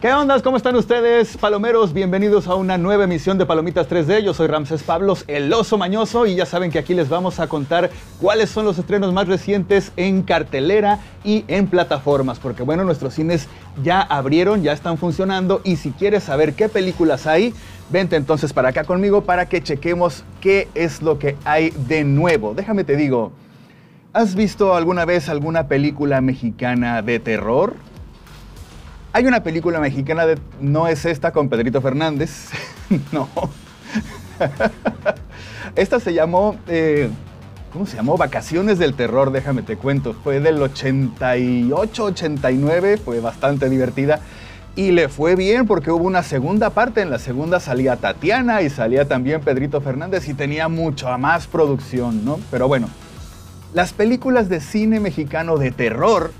¿Qué onda? ¿Cómo están ustedes, palomeros? Bienvenidos a una nueva emisión de Palomitas 3D. Yo soy Ramses Pablos, el oso mañoso, y ya saben que aquí les vamos a contar cuáles son los estrenos más recientes en cartelera y en plataformas, porque bueno, nuestros cines ya abrieron, ya están funcionando, y si quieres saber qué películas hay, vente entonces para acá conmigo para que chequemos qué es lo que hay de nuevo. Déjame te digo, ¿has visto alguna vez alguna película mexicana de terror? Hay una película mexicana de... No es esta con Pedrito Fernández. no. esta se llamó... Eh, ¿Cómo se llamó? Vacaciones del Terror, déjame te cuento. Fue del 88, 89, fue bastante divertida. Y le fue bien porque hubo una segunda parte. En la segunda salía Tatiana y salía también Pedrito Fernández y tenía mucha más producción, ¿no? Pero bueno, las películas de cine mexicano de terror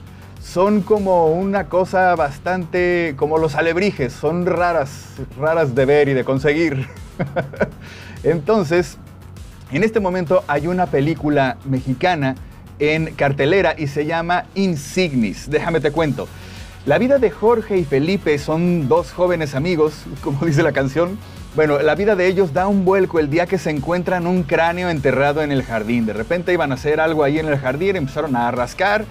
son como una cosa bastante como los alebrijes, son raras, raras de ver y de conseguir. Entonces, en este momento hay una película mexicana en cartelera y se llama Insignis. Déjame te cuento. La vida de Jorge y Felipe son dos jóvenes amigos, como dice la canción. Bueno, la vida de ellos da un vuelco el día que se encuentran un cráneo enterrado en el jardín. De repente iban a hacer algo ahí en el jardín, empezaron a rascar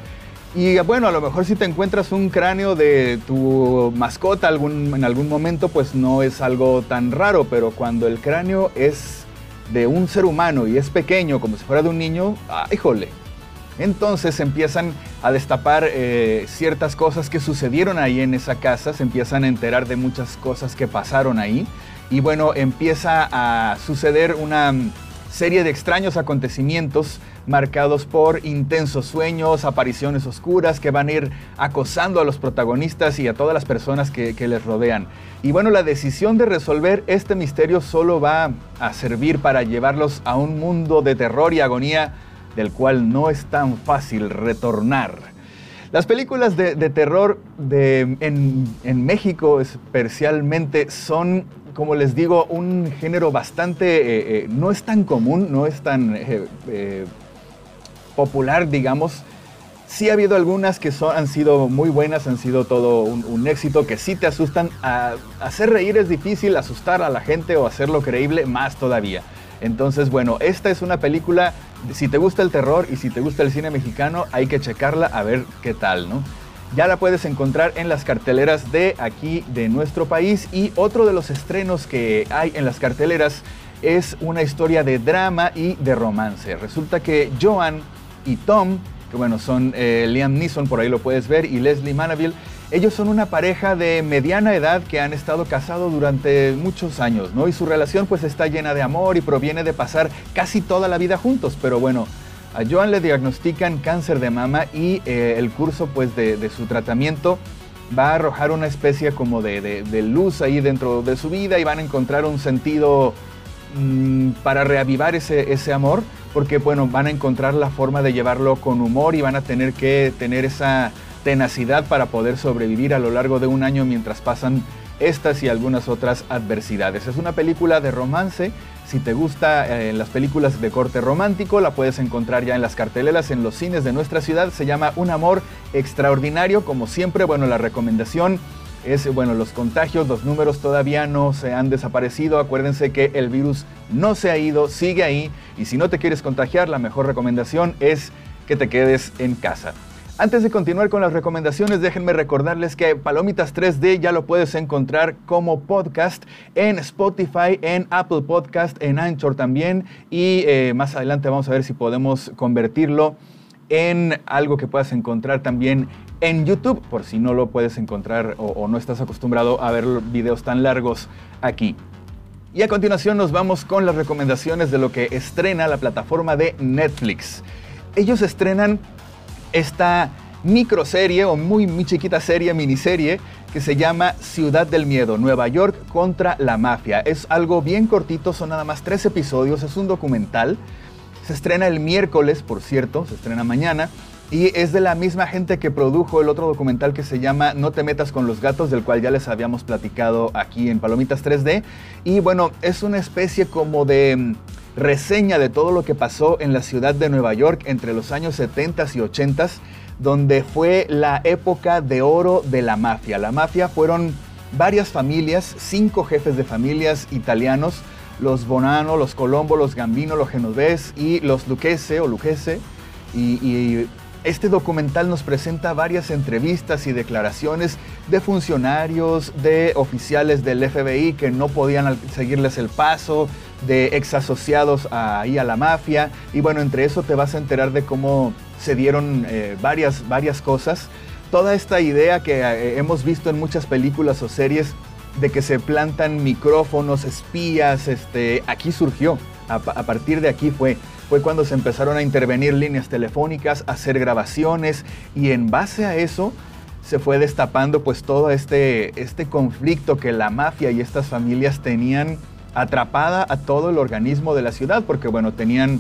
y bueno, a lo mejor si te encuentras un cráneo de tu mascota en algún momento, pues no es algo tan raro, pero cuando el cráneo es de un ser humano y es pequeño, como si fuera de un niño, ¡ay, híjole! Entonces empiezan a destapar eh, ciertas cosas que sucedieron ahí en esa casa, se empiezan a enterar de muchas cosas que pasaron ahí y bueno, empieza a suceder una serie de extraños acontecimientos marcados por intensos sueños, apariciones oscuras que van a ir acosando a los protagonistas y a todas las personas que, les rodean. Y bueno, la decisión de resolver este misterio solo va a servir para llevarlos a un mundo de terror y agonía del cual no es tan fácil retornar. Las películas de, terror en, México especialmente son como les digo, un género bastante, eh, eh, no es tan común, no es tan eh, popular, digamos. Sí ha habido algunas que son, han sido muy buenas, han sido todo un, éxito, que sí te asustan. hacer reír es difícil, asustar a la gente o hacerlo creíble más todavía. Entonces, bueno, esta es una película, si te gusta el terror y si te gusta el cine mexicano, hay que checarla a ver qué tal, ¿no? Ya la puedes encontrar en las carteleras de aquí de nuestro país y otro de los estrenos que hay en las carteleras es una historia de drama y de romance. Resulta que Joan y Tom, que bueno, son eh, Liam Neeson, por ahí lo puedes ver, y Leslie Manaville, ellos son una pareja de mediana edad que han estado casados durante muchos años, ¿no? Y su relación pues está llena de amor y proviene de pasar casi toda la vida juntos, pero bueno, a Joan le diagnostican cáncer de mama y eh, el curso pues, de, su tratamiento va a arrojar una especie como de, luz ahí dentro de su vida y van a encontrar un sentido mm, para reavivar ese, ese amor, porque bueno, van a encontrar la forma de llevarlo con humor y van a tener que tener esa tenacidad para poder sobrevivir a lo largo de un año mientras pasan estas y algunas otras adversidades. Es una película de romance si te gusta eh, las películas de corte romántico, la puedes encontrar ya en las carteleras en los cines de nuestra ciudad. Se llama Un amor extraordinario. Como siempre, bueno, la recomendación es, bueno, los contagios, los números todavía no se han desaparecido. Acuérdense que el virus no se ha ido, sigue ahí. Y si no te quieres contagiar, la mejor recomendación es que te quedes en casa. Antes de continuar con las recomendaciones, déjenme recordarles que Palomitas 3D ya lo puedes encontrar como podcast en Spotify, en Apple Podcast, en Anchor también. Y eh, más adelante vamos a ver si podemos convertirlo en algo que puedas encontrar también en YouTube, por si no lo puedes encontrar o, o no estás acostumbrado a ver videos tan largos aquí. Y a continuación nos vamos con las recomendaciones de lo que estrena la plataforma de Netflix. Ellos estrenan esta microserie o muy, muy chiquita serie, miniserie, que se llama Ciudad del Miedo, Nueva York contra la mafia. Es algo bien cortito, son nada más tres episodios, es un documental. Se estrena el miércoles, por cierto, se estrena mañana. Y es de la misma gente que produjo el otro documental que se llama No te metas con los gatos, del cual ya les habíamos platicado aquí en Palomitas 3D. Y bueno, es una especie como de mm, reseña de todo lo que pasó en la ciudad de Nueva York entre los años 70 y 80, donde fue la época de oro de la mafia. La mafia fueron varias familias, cinco jefes de familias italianos, los Bonano, los Colombo, los Gambino, los Genovés y los Lucchese o Lucchese. y este documental nos presenta varias entrevistas y declaraciones de funcionarios, de oficiales del FBI que no podían seguirles el paso, de ex asociados ahí a la mafia. Y bueno, entre eso te vas a enterar de cómo se dieron eh, varias, varias cosas. Toda esta idea que eh, hemos visto en muchas películas o series de que se plantan micrófonos, espías, este, aquí surgió. a partir de aquí fue fue cuando se empezaron a intervenir líneas telefónicas, a hacer grabaciones y en base a eso se fue destapando pues todo este, este conflicto que la mafia y estas familias tenían atrapada a todo el organismo de la ciudad, porque bueno, tenían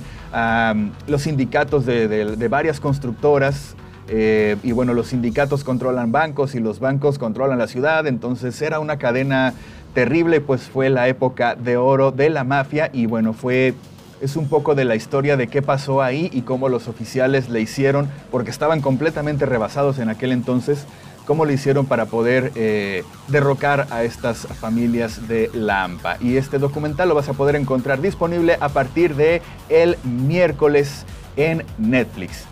los sindicatos de, varias constructoras, eh, y bueno, los sindicatos controlan bancos y los bancos controlan la ciudad, entonces era una cadena terrible, pues fue la época de oro de la mafia y bueno, fue es un poco de la historia de qué pasó ahí y cómo los oficiales le hicieron, porque estaban completamente rebasados en aquel entonces, cómo le hicieron para poder eh, derrocar a estas familias de Lampa. Y este documental lo vas a poder encontrar disponible a partir de el miércoles en Netflix.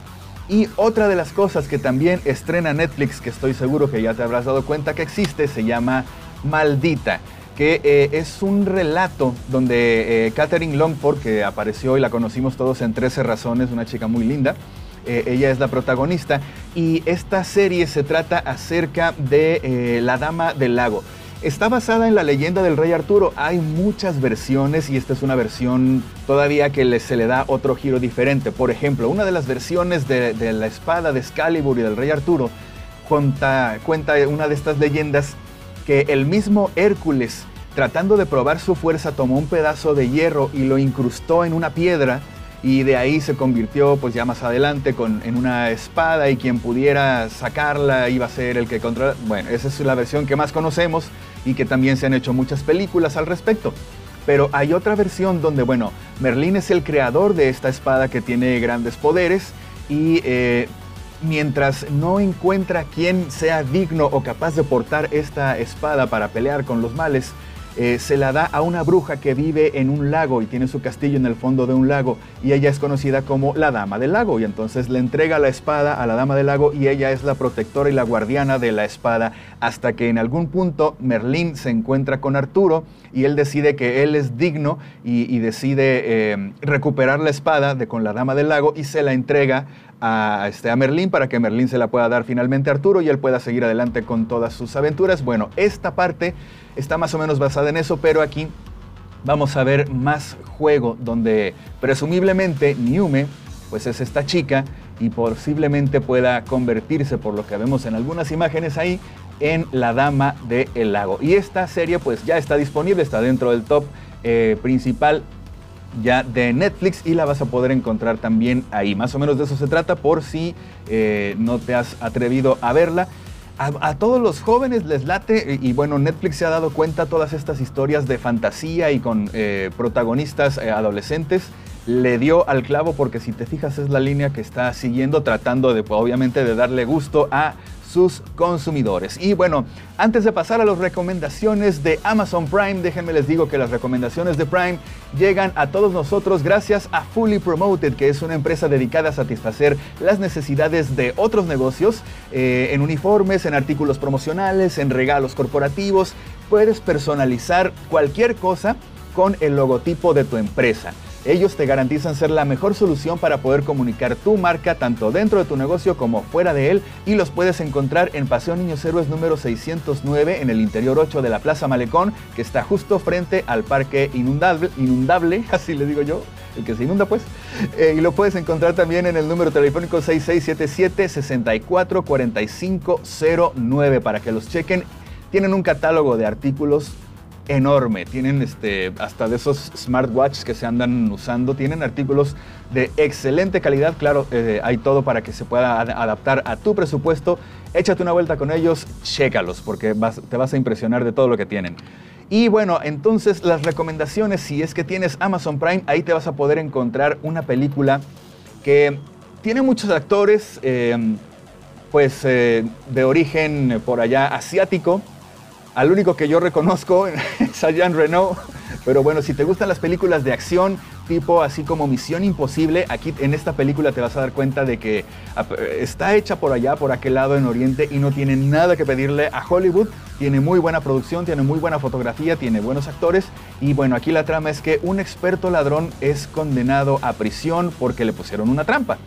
Y otra de las cosas que también estrena Netflix, que estoy seguro que ya te habrás dado cuenta que existe, se llama Maldita que eh, es un relato donde eh, Catherine Longford, que apareció y la conocimos todos en 13 razones, una chica muy linda, eh, ella es la protagonista, y esta serie se trata acerca de la Dama del Lago. Está basada en la leyenda del rey Arturo. Hay muchas versiones y esta es una versión todavía que se le da otro giro diferente. Por ejemplo, una de las versiones de, la espada de Excalibur y del rey Arturo cuenta, cuenta una de estas leyendas que el mismo Hércules, tratando de probar su fuerza, tomó un pedazo de hierro y lo incrustó en una piedra y de ahí se convirtió pues ya más adelante con, en una espada y quien pudiera sacarla iba a ser el que controla. Bueno, esa es la versión que más conocemos y que también se han hecho muchas películas al respecto. Pero hay otra versión donde, bueno, Merlín es el creador de esta espada que tiene grandes poderes y eh, mientras no encuentra quien sea digno o capaz de portar esta espada para pelear con los males, eh, se la da a una bruja que vive en un lago y tiene su castillo en el fondo de un lago y ella es conocida como la Dama del Lago y entonces le entrega la espada a la Dama del Lago y ella es la protectora y la guardiana de la espada hasta que en algún punto Merlín se encuentra con Arturo y él decide que él es digno y, decide eh, recuperar la espada de con la Dama del Lago y se la entrega a, este, a Merlín para que Merlín se la pueda dar finalmente a Arturo y él pueda seguir adelante con todas sus aventuras. Bueno, esta parte está más o menos basada en eso, pero aquí vamos a ver más juego donde presumiblemente Niume pues es esta chica y posiblemente pueda convertirse por lo que vemos en algunas imágenes ahí en la dama del lago. Y esta serie pues ya está disponible, está dentro del top eh, principal ya de Netflix y la vas a poder encontrar también ahí. Más o menos de eso se trata por si eh, no te has atrevido a verla. A, todos los jóvenes les late y bueno, Netflix se ha dado cuenta todas estas historias de fantasía y con eh, protagonistas eh, adolescentes. Le dio al clavo porque si te fijas es la línea que está siguiendo tratando de obviamente de darle gusto a sus consumidores. Y bueno, antes de pasar a las recomendaciones de Amazon Prime, déjenme les digo que las recomendaciones de Prime llegan a todos nosotros gracias a Fully Promoted, que es una empresa dedicada a satisfacer las necesidades de otros negocios eh, en uniformes, en artículos promocionales, en regalos corporativos. Puedes personalizar cualquier cosa con el logotipo de tu empresa. Ellos te garantizan ser la mejor solución para poder comunicar tu marca tanto dentro de tu negocio como fuera de él y los puedes encontrar en Paseo Niños Héroes número 609 en el interior 8 de la Plaza Malecón que está justo frente al Parque Inundable, inundable así le digo yo, el que se inunda pues. Eh, y lo puedes encontrar también en el número telefónico 6677-644509 para que los chequen. Tienen un catálogo de artículos enorme. Tienen este, hasta de esos smartwatches que se andan usando. Tienen artículos de excelente calidad. Claro, eh, hay todo para que se pueda adaptar a tu presupuesto. Échate una vuelta con ellos, chécalos, porque te vas a impresionar de todo lo que tienen. Y bueno, entonces las recomendaciones, si es que tienes Amazon Prime, ahí te vas a poder encontrar una película que tiene muchos actores, eh, pues eh, de origen por allá asiático Al único que yo reconozco es a Jean Reno. Pero bueno, si te gustan las películas de acción, tipo así como Misión Imposible, aquí en esta película te vas a dar cuenta de que está hecha por allá, por aquel lado en Oriente y no tiene nada que pedirle a Hollywood. Tiene muy buena producción, tiene muy buena fotografía, tiene buenos actores y bueno, aquí la trama es que un experto ladrón es condenado a prisión porque le pusieron una trampa.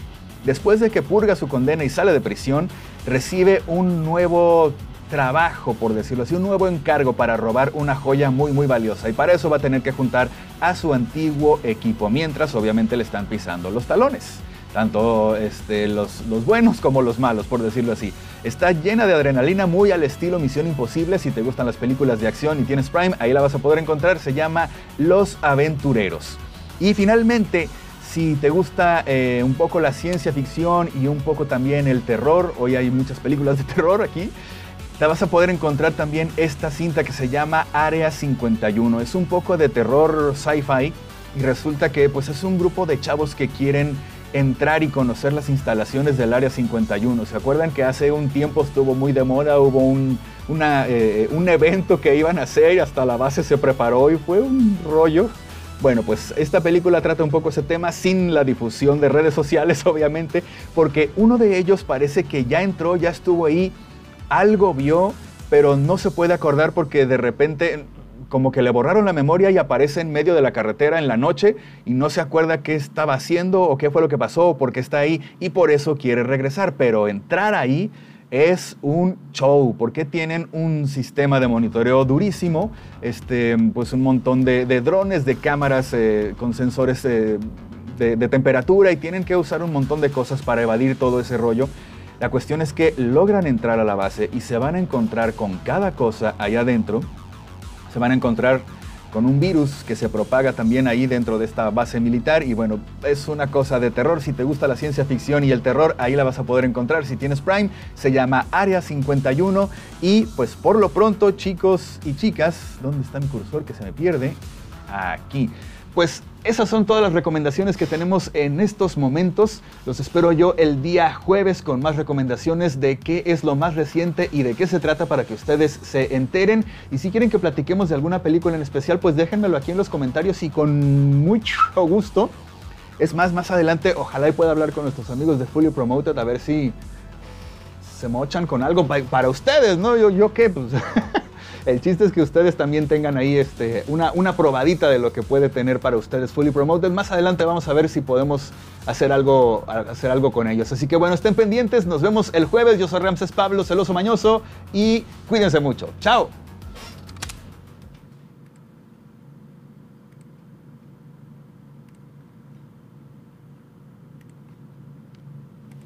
Después de que purga su condena y sale de prisión, recibe un nuevo trabajo, por decirlo así, un nuevo encargo para robar una joya muy muy valiosa y para eso va a tener que juntar a su antiguo equipo, mientras obviamente le están pisando los talones, tanto este, los, los buenos como los malos, por decirlo así. Está llena de adrenalina, muy al estilo Misión Imposible, si te gustan las películas de acción y tienes Prime, ahí la vas a poder encontrar, se llama Los Aventureros. Y finalmente, si te gusta eh, un poco la ciencia ficción y un poco también el terror, hoy hay muchas películas de terror aquí, te vas a poder encontrar también esta cinta que se llama Área 51. Es un poco de terror sci-fi y resulta que pues es un grupo de chavos que quieren entrar y conocer las instalaciones del Área 51. ¿Se acuerdan que hace un tiempo estuvo muy de moda? Hubo un, eh, un evento que iban a hacer y hasta la base se preparó y fue un rollo. Bueno, pues esta película trata un poco ese tema sin la difusión de redes sociales, obviamente, porque uno de ellos parece que ya entró, ya estuvo ahí algo vio, pero no se puede acordar porque de repente como que le borraron la memoria y aparece en medio de la carretera en la noche y no se acuerda qué estaba haciendo o qué fue lo que pasó o por qué está ahí y por eso quiere regresar. Pero entrar ahí es un show porque tienen un sistema de monitoreo durísimo, este, pues un montón de, drones, de cámaras eh, con sensores eh, de temperatura y tienen que usar un montón de cosas para evadir todo ese rollo. La cuestión es que logran entrar a la base y se van a encontrar con cada cosa allá adentro. Se van a encontrar con un virus que se propaga también ahí dentro de esta base militar y bueno, es una cosa de terror. Si te gusta la ciencia ficción y el terror, ahí la vas a poder encontrar. Si tienes Prime, se llama Área 51 y pues por lo pronto, chicos y chicas, ¿dónde está mi cursor que se me pierde? Aquí. Pues esas son todas las recomendaciones que tenemos en estos momentos. Los espero yo el día jueves con más recomendaciones de qué es lo más reciente y de qué se trata para que ustedes se enteren. Y si quieren que platiquemos de alguna película en especial, pues déjenmelo aquí en los comentarios y con mucho gusto. Es más, más adelante ojalá y pueda hablar con nuestros amigos de Fully Promoted a ver si se mochan con algo para ustedes, ¿no? Yo, yo qué, pues... El chiste es que ustedes también tengan ahí este, una, una probadita de lo que puede tener para ustedes Fully Promoted. Más adelante vamos a ver si podemos hacer algo, hacer algo con ellos. Así que bueno, estén pendientes. Nos vemos el jueves. Yo soy Ramses Pablo, celoso mañoso. Y cuídense mucho. Chao.